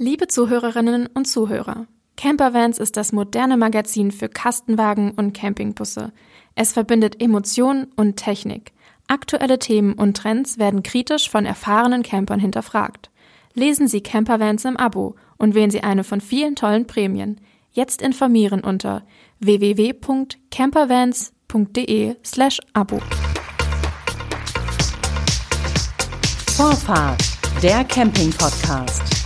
Liebe Zuhörerinnen und Zuhörer, Campervans ist das moderne Magazin für Kastenwagen und Campingbusse. Es verbindet Emotion und Technik. Aktuelle Themen und Trends werden kritisch von erfahrenen Campern hinterfragt. Lesen Sie Campervans im Abo und wählen Sie eine von vielen tollen Prämien. Jetzt informieren unter www.campervans.de/abo. Vorfahrt, der Camping-Podcast.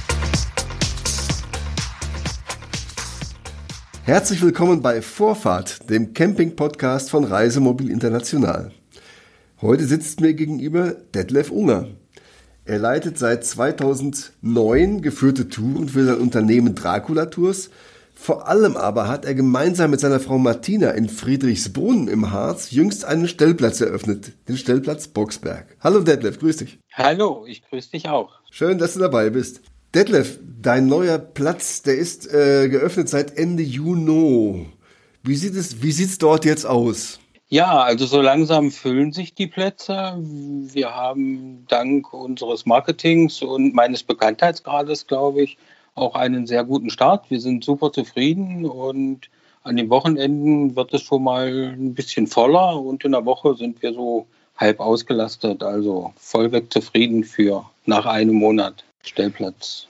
Herzlich willkommen bei Vorfahrt, dem Camping-Podcast von Reisemobil International. Heute sitzt mir gegenüber Detlef Unger. Er leitet seit 2009 geführte Touren für sein Unternehmen Dracula Tours. Vor allem aber hat er gemeinsam mit seiner Frau Martina in Friedrichsbrunn im Harz jüngst einen Stellplatz eröffnet, den Stellplatz Boxberg. Hallo Detlef, grüß dich. Hallo, ich grüße dich auch. Schön, dass du dabei bist. Detlef, dein neuer Platz, der ist äh, geöffnet seit Ende Juni. Wie sieht es, wie sieht's dort jetzt aus? Ja, also so langsam füllen sich die Plätze. Wir haben dank unseres Marketings und meines Bekanntheitsgrades, glaube ich, auch einen sehr guten Start. Wir sind super zufrieden und an den Wochenenden wird es schon mal ein bisschen voller und in der Woche sind wir so halb ausgelastet, also vollweg zufrieden für nach einem Monat Stellplatz.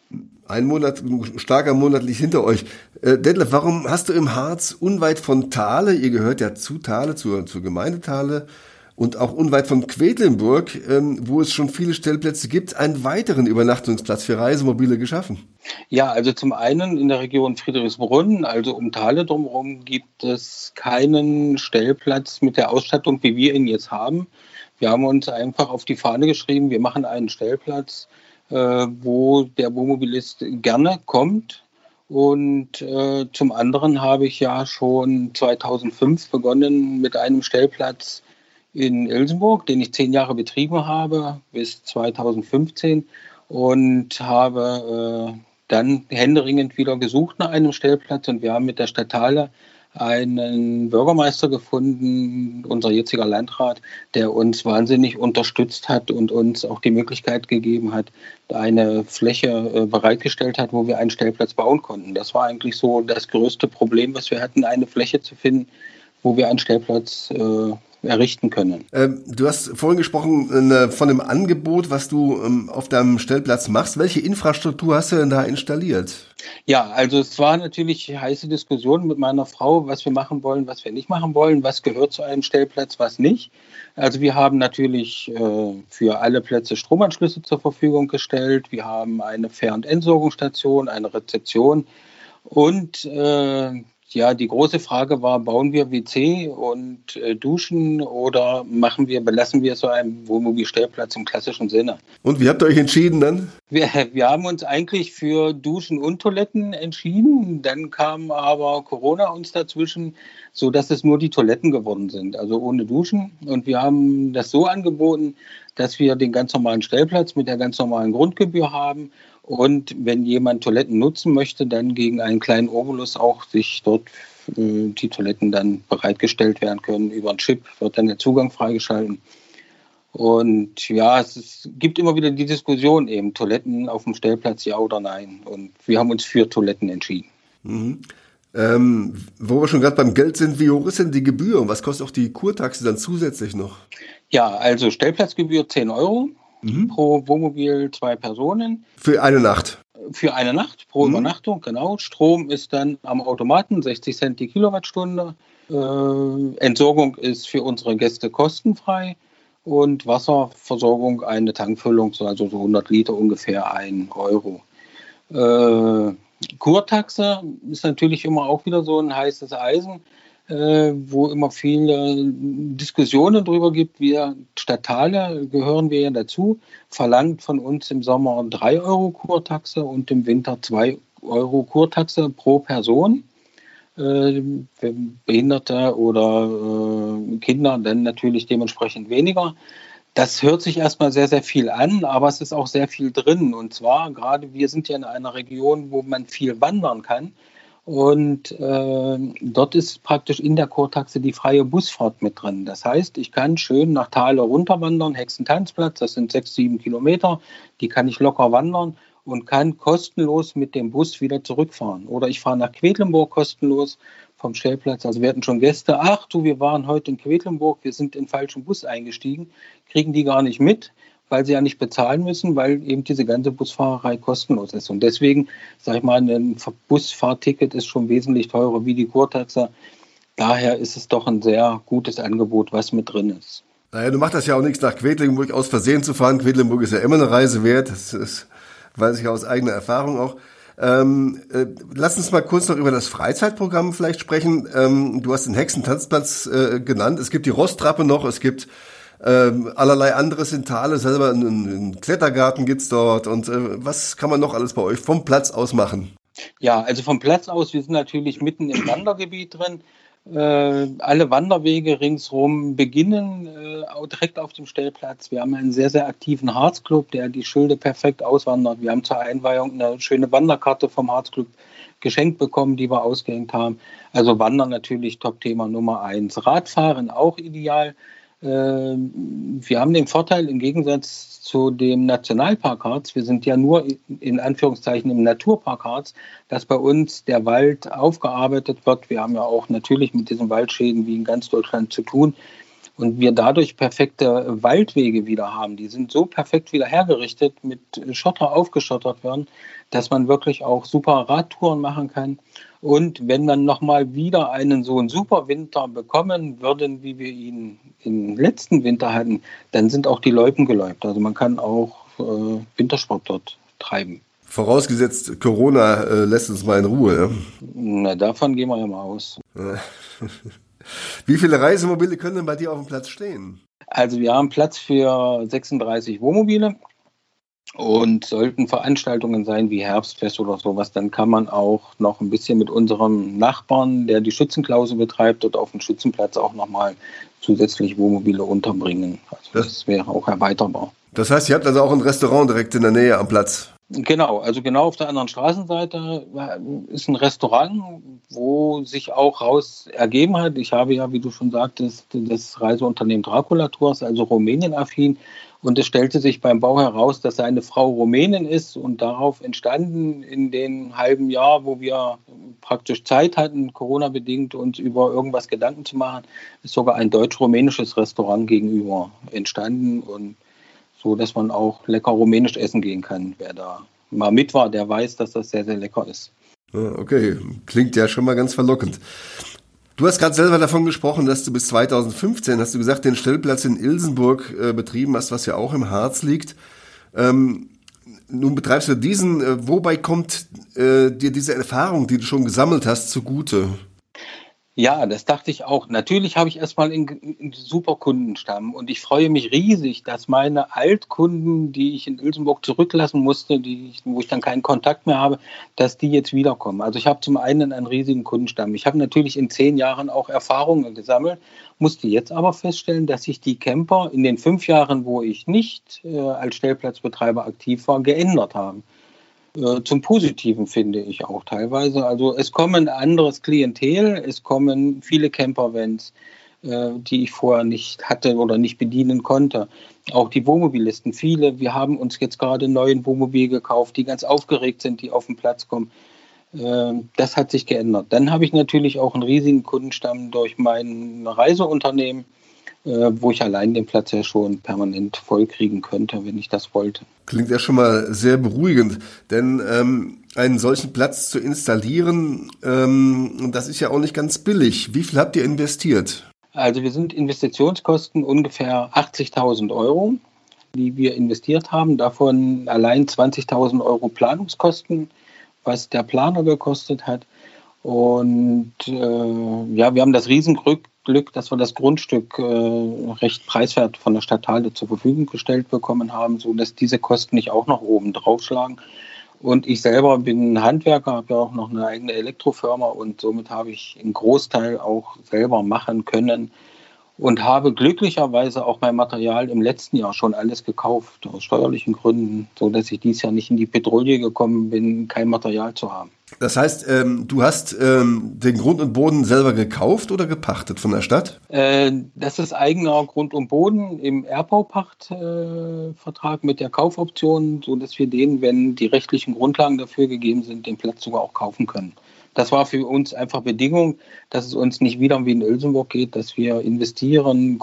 Ein Monat, ein starker Monat liegt hinter euch. Äh, Detlef, warum hast du im Harz unweit von Thale, ihr gehört ja zu Thale, zur, zur Gemeinde Thale, und auch unweit von Quedlinburg, ähm, wo es schon viele Stellplätze gibt, einen weiteren Übernachtungsplatz für Reisemobile geschaffen? Ja, also zum einen in der Region Friedrichsbrunn, also um Thale drumherum, gibt es keinen Stellplatz mit der Ausstattung, wie wir ihn jetzt haben. Wir haben uns einfach auf die Fahne geschrieben, wir machen einen Stellplatz, wo der Wohnmobilist gerne kommt. Und äh, zum anderen habe ich ja schon 2005 begonnen mit einem Stellplatz in Ilsenburg, den ich zehn Jahre betrieben habe, bis 2015 und habe äh, dann händeringend wieder gesucht nach einem Stellplatz und wir haben mit der Stadt Thale einen Bürgermeister gefunden, unser jetziger Landrat, der uns wahnsinnig unterstützt hat und uns auch die Möglichkeit gegeben hat, eine Fläche äh, bereitgestellt hat, wo wir einen Stellplatz bauen konnten. Das war eigentlich so das größte Problem, was wir hatten, eine Fläche zu finden, wo wir einen Stellplatz äh, errichten können. Ähm, du hast vorhin gesprochen äh, von dem Angebot, was du ähm, auf deinem Stellplatz machst. Welche Infrastruktur hast du denn da installiert? Ja, also es war natürlich heiße Diskussion mit meiner Frau, was wir machen wollen, was wir nicht machen wollen, was gehört zu einem Stellplatz, was nicht. Also wir haben natürlich äh, für alle Plätze Stromanschlüsse zur Verfügung gestellt. Wir haben eine Fähr- und Entsorgungsstation, eine Rezeption und äh, ja, die große Frage war, bauen wir WC und äh, Duschen oder machen wir, belassen wir so einen Wohnmobilstellplatz im klassischen Sinne? Und wie habt ihr euch entschieden dann? Wir, wir haben uns eigentlich für Duschen und Toiletten entschieden. Dann kam aber Corona uns dazwischen, sodass es nur die Toiletten geworden sind, also ohne Duschen. Und wir haben das so angeboten, dass wir den ganz normalen Stellplatz mit der ganz normalen Grundgebühr haben und wenn jemand Toiletten nutzen möchte, dann gegen einen kleinen Obolus auch sich dort äh, die Toiletten dann bereitgestellt werden können. Über einen Chip wird dann der Zugang freigeschalten. Und ja, es ist, gibt immer wieder die Diskussion eben, Toiletten auf dem Stellplatz, ja oder nein. Und wir haben uns für Toiletten entschieden. Mhm. Ähm, wo wir schon gerade beim Geld sind, wie hoch ist denn die Gebühr und was kostet auch die Kurtaxe dann zusätzlich noch? Ja, also Stellplatzgebühr 10 Euro mhm. pro Wohnmobil zwei Personen. Für eine Nacht? Für eine Nacht pro mhm. Übernachtung, genau. Strom ist dann am Automaten 60 Cent die Kilowattstunde. Äh, Entsorgung ist für unsere Gäste kostenfrei und Wasserversorgung eine Tankfüllung, also so 100 Liter ungefähr 1 Euro. Äh, Kurtaxe ist natürlich immer auch wieder so ein heißes Eisen wo immer viele Diskussionen darüber gibt. Wir Stadtale gehören wir ja dazu, verlangt von uns im Sommer 3 Euro Kurtaxe und im Winter 2 Euro Kurtaxe pro Person. Äh, Behinderte oder äh, Kinder dann natürlich dementsprechend weniger. Das hört sich erstmal sehr, sehr viel an, aber es ist auch sehr viel drin. Und zwar gerade wir sind ja in einer Region, wo man viel wandern kann. Und äh, dort ist praktisch in der Kurtaxe die freie Busfahrt mit drin. Das heißt, ich kann schön nach Thale runterwandern, Hexentanzplatz, das sind sechs, sieben Kilometer, die kann ich locker wandern. und kann kostenlos mit dem Bus wieder zurückfahren. Oder ich fahre nach Quedlinburg kostenlos vom Stellplatz. Also wir hatten schon Gäste, ach du, wir waren heute in Quedlinburg, wir sind in den falschen Bus eingestiegen, kriegen die gar nicht mit, weil sie ja nicht bezahlen müssen, weil eben diese ganze Busfahrerei kostenlos ist. Und deswegen, sage ich mal, ein Busfahrticket ist schon wesentlich teurer wie die Kurtaxe. Daher ist es doch ein sehr gutes Angebot, was mit drin ist. Naja, du machst das ja auch nichts nach Quedlinburg aus Versehen zu fahren. Quedlinburg ist ja immer eine Reise wert. Das, ist, weiß ich aus eigener Erfahrung auch. Ähm, äh, lass uns mal kurz noch über das Freizeitprogramm vielleicht sprechen. Ähm, du hast den Hexentanzplatz äh, genannt. Es gibt die Rosttrappe noch, es gibt ähm, allerlei anderes in Thale selber. Einen, einen Klettergarten gibt's dort. Und äh, was kann man noch alles bei euch vom Platz aus machen? Ja, also vom Platz aus, wir sind natürlich mitten im Wandergebiet drin. Äh, alle Wanderwege ringsherum beginnen äh, direkt auf dem Stellplatz. Wir haben einen sehr, sehr aktiven Harzclub, der die Schilde perfekt auswandert. Wir haben zur Einweihung eine schöne Wanderkarte vom Harzclub geschenkt bekommen, die wir ausgehängt haben. Also Wandern natürlich Top-Thema Nummer eins. Radfahren auch ideal. Äh, wir haben den Vorteil im Gegensatz zu dem Nationalpark Harz. Wir sind ja nur in Anführungszeichen im Naturpark Harz, dass bei uns der Wald aufgearbeitet wird. Wir haben ja auch natürlich mit diesen Waldschäden wie in ganz Deutschland zu tun. Und wir dadurch perfekte Waldwege wieder haben. Die sind so perfekt wieder hergerichtet, mit Schotter aufgeschottert werden, dass man wirklich auch super Radtouren machen kann. Und wenn wir nochmal wieder einen so einen super Winter bekommen würden, wie wir ihn im letzten Winter hatten, dann sind auch die Loipen geläupt. Also man kann auch äh, Wintersport dort treiben. Vorausgesetzt, Corona äh, lässt uns mal in Ruhe. Ja? Na, davon gehen wir ja mal aus. Wie viele Reisemobile können denn bei dir auf dem Platz stehen? Also wir haben Platz für 36 Wohnmobile. Und sollten Veranstaltungen sein wie Herbstfest oder sowas, dann kann man auch noch ein bisschen mit unserem Nachbarn, der die Schützenklause betreibt, dort auf dem Schützenplatz auch nochmal zusätzlich Wohnmobile unterbringen. Also das, das wäre auch erweiterbar. Das heißt, ihr habt also auch ein Restaurant direkt in der Nähe am Platz? Genau, also genau auf der anderen Straßenseite ist ein Restaurant, wo sich auch raus ergeben hat. Ich habe ja, wie du schon sagtest, das Reiseunternehmen Dracula Tours, also Rumänien-affin. Und es stellte sich beim Bau heraus, dass seine Frau Rumänin ist und darauf entstanden in den halben Jahr, wo wir praktisch Zeit hatten, Corona-bedingt, uns über irgendwas Gedanken zu machen, ist sogar ein deutsch-rumänisches Restaurant gegenüber entstanden und so dass man auch lecker rumänisch essen gehen kann. Wer da mal mit war, der weiß, dass das sehr, sehr lecker ist. Okay, klingt ja schon mal ganz verlockend. Du hast gerade selber davon gesprochen, dass du bis 2015, hast du gesagt, den Stellplatz in Ilsenburg äh, betrieben hast, was ja auch im Harz liegt. Ähm, nun betreibst du diesen, äh, wobei kommt äh, dir diese Erfahrung, die du schon gesammelt hast, zugute? Ja, das dachte ich auch. Natürlich habe ich erstmal einen, super Kundenstamm und ich freue mich riesig, dass meine Altkunden, die ich in Ilsenburg zurücklassen musste, die, wo ich dann keinen Kontakt mehr habe, dass die jetzt wiederkommen. Also ich habe zum einen einen riesigen Kundenstamm. Ich habe natürlich in zehn Jahren auch Erfahrungen gesammelt, musste jetzt aber feststellen, dass sich die Camper in den fünf Jahren, wo ich nicht äh, als Stellplatzbetreiber aktiv war, geändert haben. Äh, zum Positiven finde ich auch teilweise. Also es kommen anderes Klientel, es kommen viele Campervans, äh, die ich vorher nicht hatte oder nicht bedienen konnte. Auch die Wohnmobilisten, viele. Wir haben uns jetzt gerade einen neuen Wohnmobil gekauft, die ganz aufgeregt sind, die auf den Platz kommen. Äh, das hat sich geändert. Dann habe ich natürlich auch einen riesigen Kundenstamm durch mein Reiseunternehmen wo ich allein den Platz ja schon permanent vollkriegen könnte, wenn ich das wollte. Klingt ja schon mal sehr beruhigend, denn ähm, einen solchen Platz zu installieren, ähm, das ist ja auch nicht ganz billig. Wie viel habt ihr investiert? Also wir sind Investitionskosten ungefähr 80.000 Euro, die wir investiert haben. Davon allein 20.000 Euro Planungskosten, was der Planer gekostet hat. Und äh, ja, wir haben das Riesenglück, Glück, dass wir das Grundstück äh, recht preiswert von der Stadt Halde zur Verfügung gestellt bekommen haben, sodass diese Kosten nicht auch noch oben draufschlagen. Und ich selber bin Handwerker, habe ja auch noch eine eigene Elektrofirma und somit habe ich einen Großteil auch selber machen können. Und habe glücklicherweise auch mein Material im letzten Jahr schon alles gekauft, aus steuerlichen Gründen, so dass ich dieses Jahr nicht in die Petrouille gekommen bin, kein Material zu haben. Das heißt, ähm, du hast ähm, den Grund und Boden selber gekauft oder gepachtet von der Stadt? Äh, das ist eigener Grund und Boden im Erbbaupachtvertrag äh, mit der Kaufoption, so dass wir den, wenn die rechtlichen Grundlagen dafür gegeben sind, den Platz sogar auch kaufen können. Das war für uns einfach Bedingung, dass es uns nicht wieder wie in Ilsenburg geht, dass wir investieren,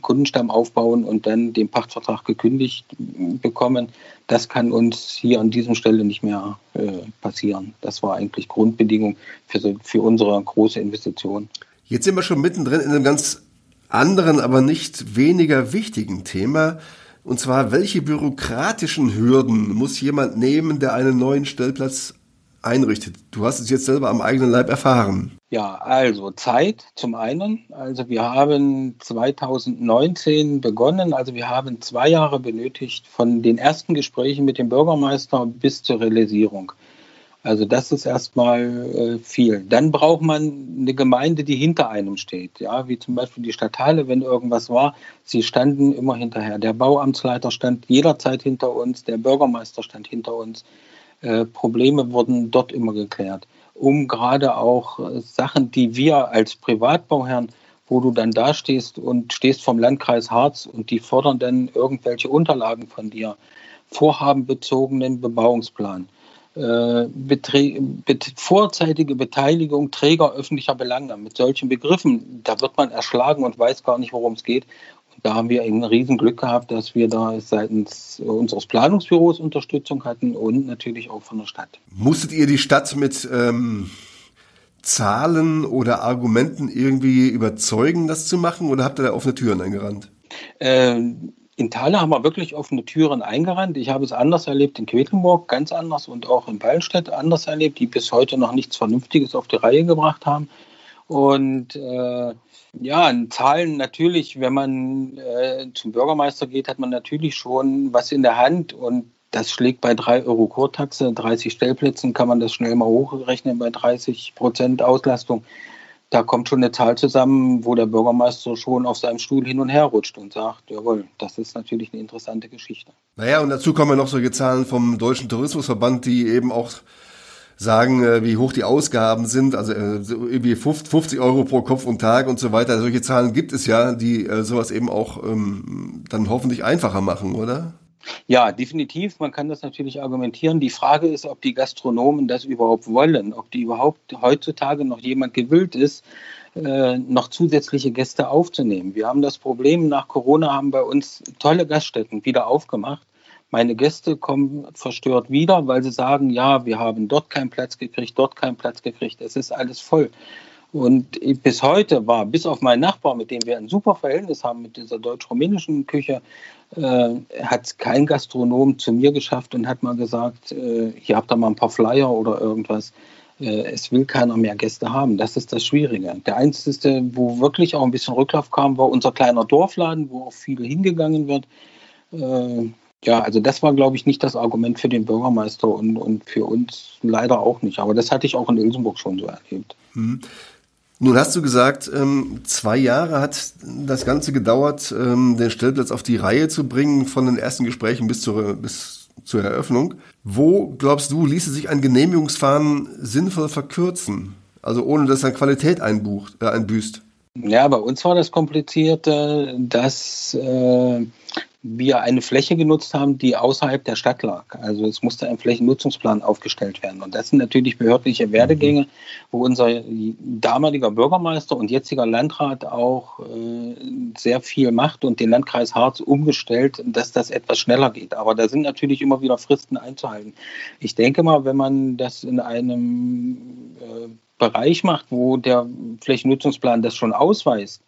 Kundenstamm aufbauen und dann den Pachtvertrag gekündigt bekommen. Das kann uns hier an dieser Stelle nicht mehr äh, passieren. Das war eigentlich Grundbedingung für, für unsere große Investition. Jetzt sind wir schon mittendrin in einem ganz anderen, aber nicht weniger wichtigen Thema. Und zwar, welche bürokratischen Hürden muss jemand nehmen, der einen neuen Stellplatz einrichtet. Du hast es jetzt selber am eigenen Leib erfahren. Ja, also Zeit zum einen. Also wir haben 2019 begonnen. Also wir haben zwei Jahre benötigt von den ersten Gesprächen mit dem Bürgermeister bis zur Realisierung. Also das ist erstmal äh, viel. Dann braucht man eine Gemeinde, die hinter einem steht. Ja, wie zum Beispiel die Stadtteile, wenn irgendwas war, sie standen immer hinterher. Der Bauamtsleiter stand jederzeit hinter uns, der Bürgermeister stand hinter uns. Äh, Probleme wurden dort immer geklärt, um gerade auch äh, Sachen, die wir als Privatbauherren, wo du dann da stehst und stehst vom Landkreis Harz und die fordern dann irgendwelche Unterlagen von dir, vorhabenbezogenen Bebauungsplan, äh, vorzeitige Beteiligung Träger öffentlicher Belange. Mit solchen Begriffen, da wird man erschlagen und weiß gar nicht, worum es geht da haben wir ein Riesenglück gehabt, dass wir da seitens unseres Planungsbüros Unterstützung hatten und natürlich auch von der Stadt. Musstet ihr die Stadt mit ähm, Zahlen oder Argumenten irgendwie überzeugen, das zu machen oder habt ihr da offene Türen eingerannt? Ähm, in Thale haben wir wirklich offene Türen eingerannt. Ich habe es anders erlebt in Quedlinburg, ganz anders und auch in Beilstedt anders erlebt, die bis heute noch nichts Vernünftiges auf die Reihe gebracht haben. Und äh, ja, in Zahlen natürlich, wenn man äh, zum Bürgermeister geht, hat man natürlich schon was in der Hand und das schlägt bei 3 Euro Kurtaxe, 30 Stellplätzen, kann man das schnell mal hochrechnen bei 30 Prozent Auslastung. Da kommt schon eine Zahl zusammen, wo der Bürgermeister schon auf seinem Stuhl hin und her rutscht und sagt, jawohl, das ist natürlich eine interessante Geschichte. Naja, und dazu kommen ja noch solche Zahlen vom Deutschen Tourismusverband, die eben auch sagen, äh, wie hoch die Ausgaben sind, also äh, irgendwie 50 Euro pro Kopf und Tag und so weiter. Solche Zahlen gibt es ja, die äh, sowas eben auch ähm, dann hoffentlich einfacher machen, oder? Ja, definitiv. Man kann das natürlich argumentieren. Die Frage ist, ob die Gastronomen das überhaupt wollen, ob die überhaupt heutzutage noch jemand gewillt ist, noch zusätzliche Gäste aufzunehmen. Wir haben das Problem, nach Corona haben bei uns tolle Gaststätten wieder aufgemacht. Meine Gäste kommen verstört wieder, weil sie sagen, ja, wir haben dort keinen Platz gekriegt, dort keinen Platz gekriegt, es ist alles voll. Und bis heute war, bis auf meinen Nachbar, mit dem wir ein super Verhältnis haben, mit dieser deutsch-rumänischen Küche, äh, hat kein Gastronom zu mir geschafft und hat mal gesagt, äh, hier habt ihr mal ein paar Flyer oder irgendwas. Äh, es will keiner mehr Gäste haben. Das ist das Schwierige. Der einzige, wo wirklich auch ein bisschen Rücklauf kam, war unser kleiner Dorfladen, wo auch viel hingegangen wird. Äh, ja, also das war, glaube ich, nicht das Argument für den Bürgermeister und, und für uns leider auch nicht. Aber das hatte ich auch in Ilsenburg schon so erlebt. Hm. Nun hast du gesagt, ähm, zwei Jahre hat das Ganze gedauert, ähm, den Stellplatz auf die Reihe zu bringen, von den ersten Gesprächen bis zur, bis zur Eröffnung. Wo, glaubst du, ließe sich ein Genehmigungsfahren sinnvoll verkürzen? Also ohne dass dann Qualität einbucht, äh, einbüßt? Ja, bei uns war das Komplizierte, dass äh, wir eine Fläche genutzt haben, die außerhalb der Stadt lag. Also es musste ein Flächennutzungsplan aufgestellt werden. Und das sind natürlich behördliche Werdegänge, wo unser damaliger Bürgermeister und jetziger Landrat auch äh, sehr viel macht und den Landkreis Harz umgestellt, dass das etwas schneller geht. Aber da sind natürlich immer wieder Fristen einzuhalten. Ich denke mal, wenn man das in einem äh, Bereich macht, wo der Flächennutzungsplan das schon ausweist,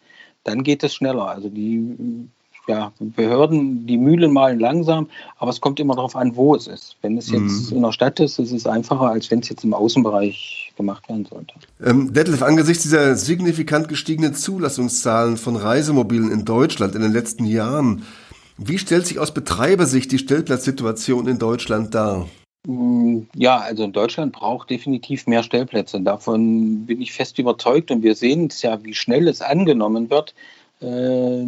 dann geht es schneller. Also die ja, Behörden, die Mühlen malen langsam, aber es kommt immer darauf an, wo es ist. Wenn es jetzt mhm. in der Stadt ist, ist es einfacher, als wenn es jetzt im Außenbereich gemacht werden sollte. Ähm, Detlef, angesichts dieser signifikant gestiegenen Zulassungszahlen von Reisemobilen in Deutschland in den letzten Jahren, wie stellt sich aus Betreibersicht die Stellplatzsituation in Deutschland dar? Mm, ja, also in Deutschland braucht definitiv mehr Stellplätze. Davon bin ich fest überzeugt und wir sehen es ja, wie schnell es angenommen wird Äh,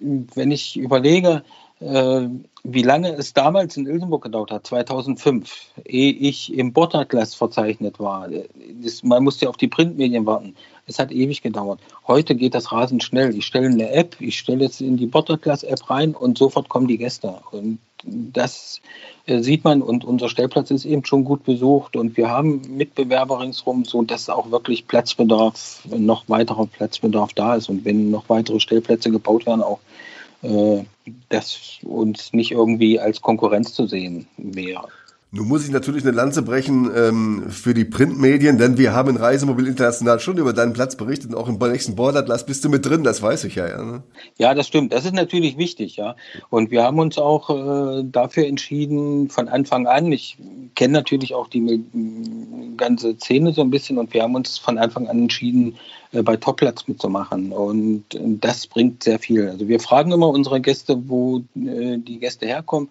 wenn ich überlege, äh, wie lange es damals in Ilsenburg gedauert hat, 2005, ehe ich im Bordatlas verzeichnet war. Das, man musste ja auf die Printmedien warten. Es hat ewig gedauert. Heute geht das rasend schnell. Ich stelle eine App, ich stelle es in die Bordatlas-App rein und sofort kommen die Gäste. Und das äh, sieht man und unser Stellplatz ist eben schon gut besucht und wir haben Mitbewerber ringsherum, so dass auch wirklich Platzbedarf, noch weiterer Platzbedarf da ist und wenn noch weitere Stellplätze gebaut werden, auch äh, das uns nicht irgendwie als Konkurrenz zu sehen wäre. Nun muss ich natürlich eine Lanze brechen ähm, für die Printmedien, denn wir haben in Reisemobil International schon über deinen Platz berichtet und auch im nächsten Bordatlas bist du mit drin, das weiß ich ja. Ja, ne? ja das stimmt. Das ist natürlich wichtig, ja. Und wir haben uns auch äh, dafür entschieden von Anfang an. Ich kenne natürlich auch die ganze Szene so ein bisschen und wir haben uns von Anfang an entschieden, äh, bei Topplatz mitzumachen. Und das bringt sehr viel. Also wir fragen immer unsere Gäste, wo äh, die Gäste herkommen.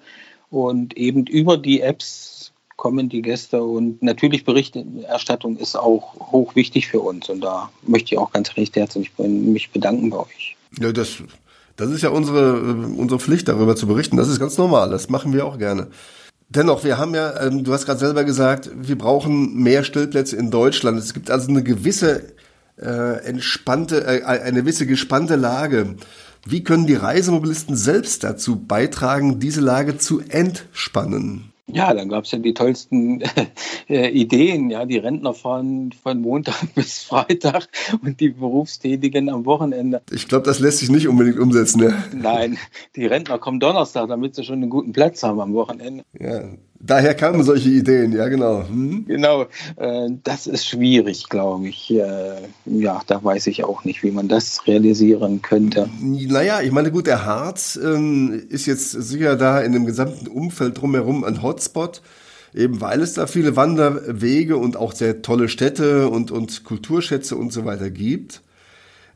Und eben über die Apps kommen die Gäste und natürlich Berichterstattung ist auch hoch wichtig für uns und da möchte ich auch ganz recht herzlich mich bedanken bei euch. Ja, das, das ist ja unsere, unsere Pflicht, darüber zu berichten. Das ist ganz normal, das machen wir auch gerne. Dennoch, wir haben ja, ähm, du hast gerade selber gesagt, wir brauchen mehr Stellplätze in Deutschland. Es gibt also eine gewisse äh, entspannte, äh, eine gewisse gespannte Lage. Wie können die Reisemobilisten selbst dazu beitragen, diese Lage zu entspannen? Ja, dann gab es ja die tollsten äh, Ideen. Ja, die Rentner fahren von Montag bis Freitag und die Berufstätigen am Wochenende. Ich glaube, das lässt sich nicht unbedingt umsetzen. Ja. Nein, die Rentner kommen Donnerstag, damit sie schon einen guten Platz haben am Wochenende. Ja, Daher kamen solche Ideen, ja genau. Hm? Genau, äh, das ist schwierig, glaube ich. Äh, ja, da weiß ich auch nicht, wie man das realisieren könnte. Naja, ich meine, gut, der Harz ähm, ist jetzt sicher da in dem gesamten Umfeld drumherum ein Hotspot, eben weil es da viele Wanderwege und auch sehr tolle Städte und, und Kulturschätze und so weiter gibt.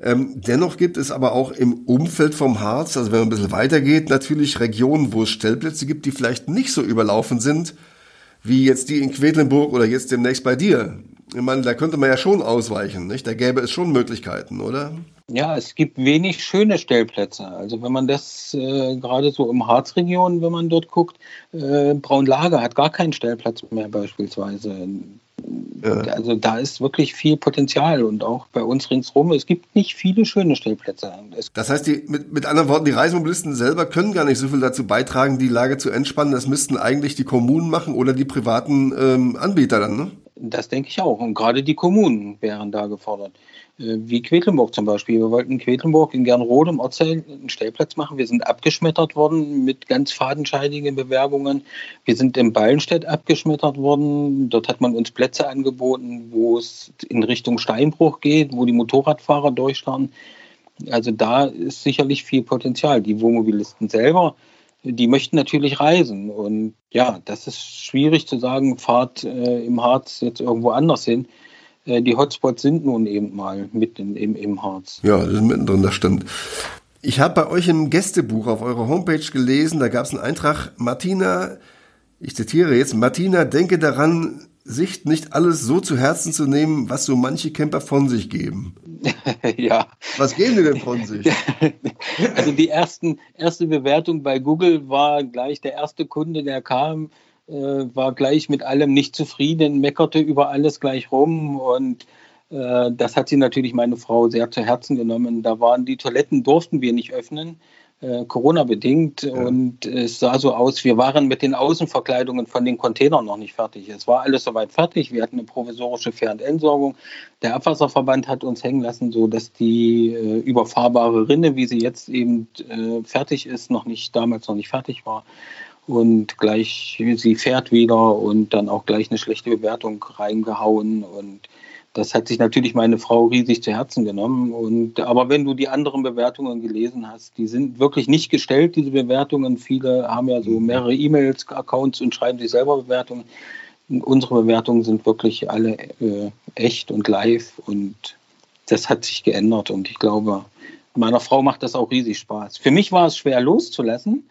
Ähm, dennoch gibt es aber auch im Umfeld vom Harz, also wenn man ein bisschen weitergeht, natürlich Regionen, wo es Stellplätze gibt, die vielleicht nicht so überlaufen sind, wie jetzt die in Quedlinburg oder jetzt demnächst bei dir. Ich meine, da könnte man ja schon ausweichen, nicht? Da gäbe es schon Möglichkeiten, oder? Ja, es gibt wenig schöne Stellplätze. Also wenn man das äh, gerade so im Harzregion, wenn man dort guckt, äh, Braunlager hat gar keinen Stellplatz mehr beispielsweise. Also da ist wirklich viel Potenzial und auch bei uns ringsherum, es gibt nicht viele schöne Stellplätze. Es das heißt, die, mit, mit anderen Worten, die Reisemobilisten selber können gar nicht so viel dazu beitragen, die Lage zu entspannen. Das müssten eigentlich die Kommunen machen oder die privaten ähm, Anbieter dann, ne? Das denke ich auch. Und gerade die Kommunen wären da gefordert. Äh, wie Quedlinburg zum Beispiel. Wir wollten in Quedlinburg in Gernrode im Ortsteil einen Stellplatz machen. Wir sind abgeschmettert worden mit ganz fadenscheidigen Bewerbungen. Wir sind in Ballenstedt abgeschmettert worden. Dort hat man uns Plätze angeboten, wo es in Richtung Steinbruch geht, wo die Motorradfahrer durchstarren. Also da ist sicherlich viel Potenzial. Die Wohnmobilisten selber, die möchten natürlich reisen. Und ja, das ist schwierig zu sagen, fahrt äh, im Harz jetzt irgendwo anders hin äh, die Hotspots sind nun eben mal mitten im, im Harz. Ja, das ist mittendrin, das stimmt. Ich habe bei euch im Gästebuch auf eurer Homepage gelesen, da gab es einen Eintrag, Martina, ich zitiere jetzt, Martina, denke daran, sich nicht alles so zu Herzen zu nehmen, was so manche Camper von sich geben. ja. Was geben die denn von sich? also die ersten, erste Bewertung bei Google war gleich der erste Kunde, der kam, äh, war gleich mit allem nicht zufrieden, meckerte über alles gleich rum und äh, das hat sie natürlich meine Frau sehr zu Herzen genommen. Da waren die Toiletten, durften wir nicht öffnen, äh, Corona-bedingt. Ja. Und es sah so aus, wir waren mit den Außenverkleidungen von den Containern noch nicht fertig. Es war alles soweit fertig. Wir hatten eine provisorische Fähr- und Entsorgung. Der Abwasserverband hat uns hängen lassen, so dass die äh, überfahrbare Rinne, wie sie jetzt eben äh, fertig ist, noch nicht, damals noch nicht fertig war und gleich sie fährt wieder und dann auch gleich eine schlechte Bewertung reingehauen und das hat sich natürlich meine Frau riesig zu Herzen genommen. Und, aber wenn du die anderen Bewertungen gelesen hast, die sind wirklich nicht gestellt, diese Bewertungen. Viele haben ja so mhm. mehrere E-Mails, Accounts und schreiben sich selber Bewertungen. Unsere Bewertungen sind wirklich alle äh, echt und live und das hat sich geändert. Und ich glaube, meiner Frau macht das auch riesig Spaß. Für mich war es schwer loszulassen,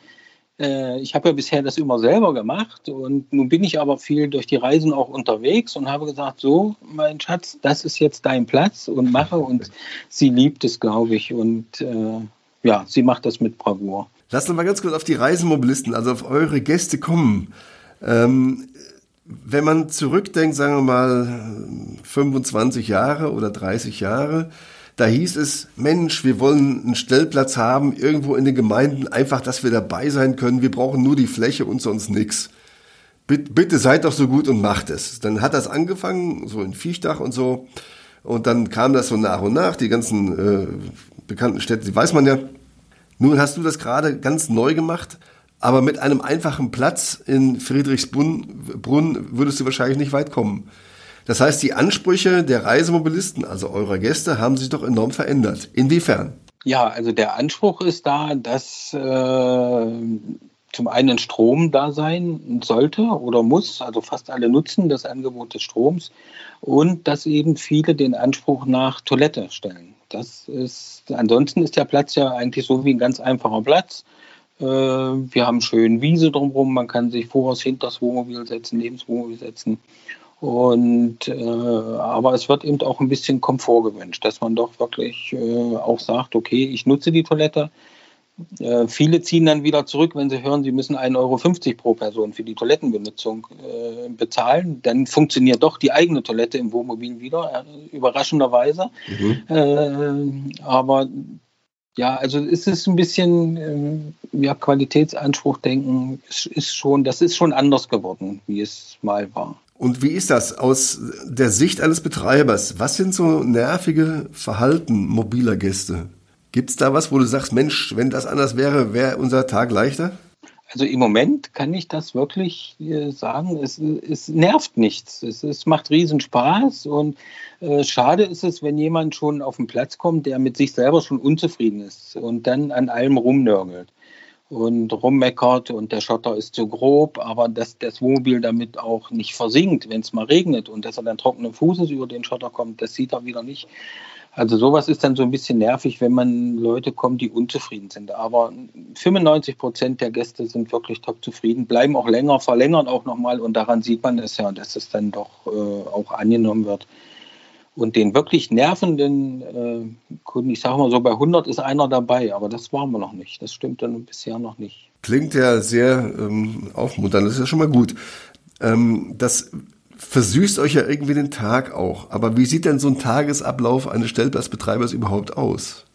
ich habe ja bisher das immer selber gemacht und nun bin ich aber viel durch die Reisen auch unterwegs und habe gesagt, so, mein Schatz, das ist jetzt dein Platz und mache und sie liebt es, glaube ich und äh, ja, sie macht das mit Bravour. Lass uns mal ganz kurz auf die Reisemobilisten, also auf eure Gäste kommen. Ähm, wenn man zurückdenkt, sagen wir mal 25 Jahre oder 30 Jahre, da hieß es, Mensch, wir wollen einen Stellplatz haben, irgendwo in den Gemeinden, einfach, dass wir dabei sein können. Wir brauchen nur die Fläche und sonst nichts. Bitte, bitte seid doch so gut und macht es. Dann hat das angefangen, so in Viechtach und so. Und dann kam das so nach und nach, die ganzen äh, bekannten Städte, die weiß man ja. Nun hast du das gerade ganz neu gemacht, aber mit einem einfachen Platz in Friedrichsbrunn würdest du wahrscheinlich nicht weit kommen. Das heißt, die Ansprüche der Reisemobilisten, also eurer Gäste, haben sich doch enorm verändert. Inwiefern? Ja, also der Anspruch ist da, dass äh, zum einen Strom da sein sollte oder muss, also fast alle nutzen das Angebot des Stroms und dass eben viele den Anspruch nach Toilette stellen. Das ist, ansonsten ist der Platz ja eigentlich so wie ein ganz einfacher Platz. Äh, wir haben schön Wiese drumherum, man kann sich voraus hinter das Wohnmobil setzen, neben das Wohnmobil setzen. Und äh, aber es wird eben auch ein bisschen Komfort gewünscht, dass man doch wirklich äh, auch sagt, okay, ich nutze die Toilette. Äh, viele ziehen dann wieder zurück, wenn sie hören, sie müssen 1,50 Euro pro Person für die Toilettenbenutzung äh, bezahlen. Dann funktioniert doch die eigene Toilette im Wohnmobil wieder, äh, überraschenderweise. Mhm. Äh, aber ja, also ist es ein bisschen ja, Qualitätsanspruch denken, ist, ist schon, das ist schon anders geworden, wie es mal war. Und wie ist das aus der Sicht eines Betreibers? Was sind so nervige Verhalten mobiler Gäste? Gibt es da was, wo du sagst, Mensch, wenn das anders wäre, wäre unser Tag leichter? Also im Moment kann ich das wirklich äh, sagen, es, es nervt nichts. Es, es macht riesen Spaß und äh, schade ist es, wenn jemand schon auf den Platz kommt, der mit sich selber schon unzufrieden ist und dann an allem rumnörgelt und rummeckert und der Schotter ist zu grob, aber dass das Wohnmobil damit auch nicht versinkt, wenn es mal regnet und dass er dann trockenen Fußes über den Schotter kommt, das sieht er wieder nicht. Also sowas ist dann so ein bisschen nervig, wenn man Leute kommt, die unzufrieden sind. Aber 95 Prozent der Gäste sind wirklich top zufrieden, bleiben auch länger, verlängern auch nochmal und daran sieht man es ja, dass es dann doch äh, auch angenommen wird. Und den wirklich nervenden äh, Kunden, ich sage mal so, bei 100 ist einer dabei, aber das waren wir noch nicht. Das stimmt dann bisher noch nicht. Klingt ja sehr ähm, aufmunternd, das ist ja schon mal gut. Ähm, das versüßt euch ja irgendwie den Tag auch. Aber wie sieht denn so ein Tagesablauf eines Stellplatzbetreibers überhaupt aus?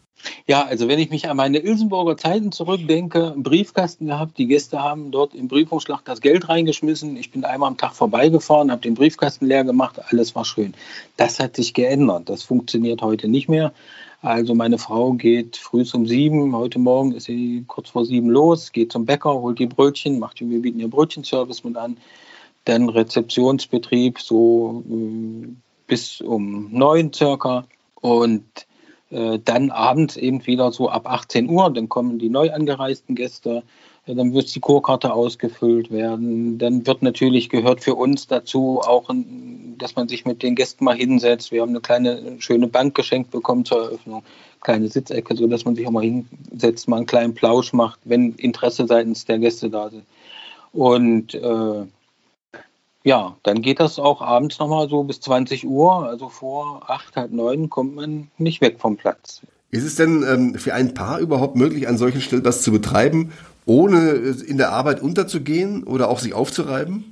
Ja, also wenn ich mich an meine Ilsenburger Zeiten zurückdenke, einen Briefkasten gehabt, die Gäste haben dort im Briefumschlag das Geld reingeschmissen. Ich bin einmal am Tag vorbeigefahren, habe den Briefkasten leer gemacht, alles war schön. Das hat sich geändert. Das funktioniert heute nicht mehr. Also meine Frau geht früh um sieben, heute Morgen ist sie kurz vor sieben los, geht zum Bäcker, holt die Brötchen, macht, wir bieten ihr Brötchenservice mit an, dann Rezeptionsbetrieb so äh, bis um neun circa und äh, dann abends eben wieder so ab 18 Uhr, dann kommen die neu angereisten Gäste, äh, dann wird die Kurkarte ausgefüllt werden. Dann wird natürlich gehört für uns dazu auch, dass man sich mit den Gästen mal hinsetzt. Wir haben eine kleine schöne Bank geschenkt bekommen zur Eröffnung, kleine Sitzecke, so dass man sich auch mal hinsetzt, mal einen kleinen Plausch macht, wenn Interesse seitens der Gäste da sind. Und äh, ja, dann geht das auch abends nochmal so bis 20 Uhr. Also vor acht, halb neun kommt man nicht weg vom Platz. Ist es denn ähm, für ein Paar überhaupt möglich, einen solchen Stellplatz zu betreiben, ohne in der Arbeit unterzugehen oder auch sich aufzureiben?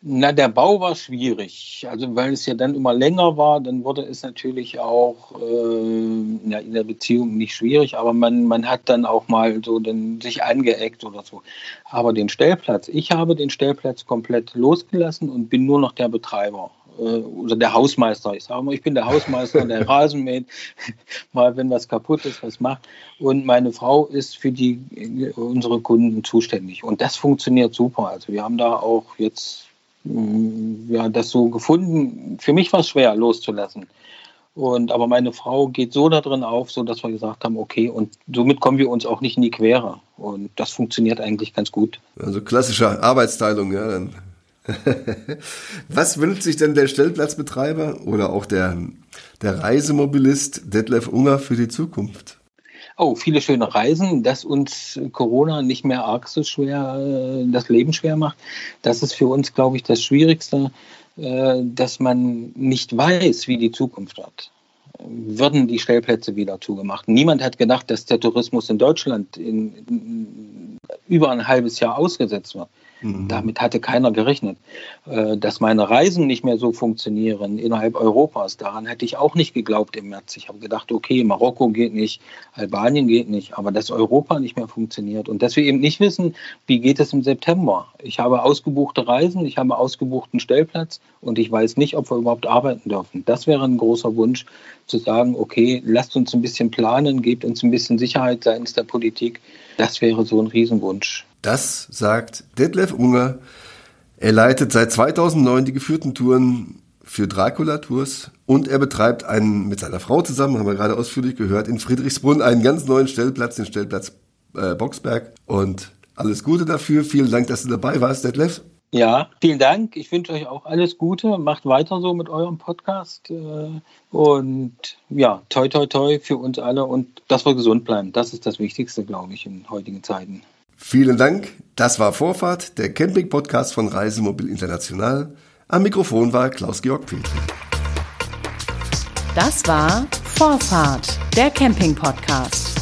Na, der Bau war schwierig. Also weil es ja dann immer länger war, dann wurde es natürlich auch äh, ja, in der Beziehung nicht schwierig, aber man, man hat dann auch mal so den, sich angeeckt oder so. Aber den Stellplatz, ich habe den Stellplatz komplett losgelassen und bin nur noch der Betreiber äh, oder der Hausmeister. Ich sage mal, ich bin der Hausmeister, der Rasenmäht, mal wenn was kaputt ist, was macht. Und meine Frau ist für die unsere Kunden zuständig. Und das funktioniert super. Also wir haben da auch jetzt ja, das so gefunden. Für mich war es schwer loszulassen. Und, aber meine Frau geht so da drin auf, so dass wir gesagt haben, okay, und somit kommen wir uns auch nicht in die Quere. Und das funktioniert eigentlich ganz gut. Also klassische Arbeitsteilung, ja, dann. Was wünscht sich denn der Stellplatzbetreiber oder auch der, der Reisemobilist Detlef Unger für die Zukunft? Oh, viele schöne Reisen, dass uns Corona nicht mehr arg so schwer äh, das Leben schwer macht. Das ist für uns, glaube ich, das Schwierigste, äh, dass man nicht weiß, wie die Zukunft wird würden die Stellplätze wieder zugemacht. Niemand hat gedacht, dass der Tourismus in Deutschland in, in über ein halbes Jahr ausgesetzt wird. Mhm. Damit hatte keiner gerechnet. Äh, dass meine Reisen nicht mehr so funktionieren innerhalb Europas, daran hätte ich auch nicht geglaubt im März. Ich habe gedacht, okay, Marokko geht nicht, Albanien geht nicht, aber dass Europa nicht mehr funktioniert und dass wir eben nicht wissen, wie geht es im September. Ich habe ausgebuchte Reisen, ich habe ausgebuchten Stellplatz und ich weiß nicht, ob wir überhaupt arbeiten dürfen. Das wäre ein großer Wunsch, zu sagen, okay, lasst uns ein bisschen planen, gebt uns ein bisschen Sicherheit seitens der Politik. Das wäre so ein Riesenwunsch. Das sagt Detlef Unger. Er leitet seit 2009 die geführten Touren für Dracula Tours und er betreibt einen mit seiner Frau zusammen, haben wir gerade ausführlich gehört, in Friedrichsbrunn einen ganz neuen Stellplatz, den Stellplatz äh, Boxberg. Und alles Gute dafür. Vielen Dank, dass du dabei warst, Detlef. Ja, vielen Dank. Ich wünsche euch auch alles Gute. Macht weiter so mit eurem Podcast. Äh, und ja, toi, toi, toi für uns alle und dass wir gesund bleiben. Das ist das Wichtigste, glaube ich, in heutigen Zeiten. Vielen Dank. Das war Vorfahrt, der Camping-Podcast von Reisemobil International. Am Mikrofon war Klaus-Georg Petri. Das war Vorfahrt, der Camping-Podcast.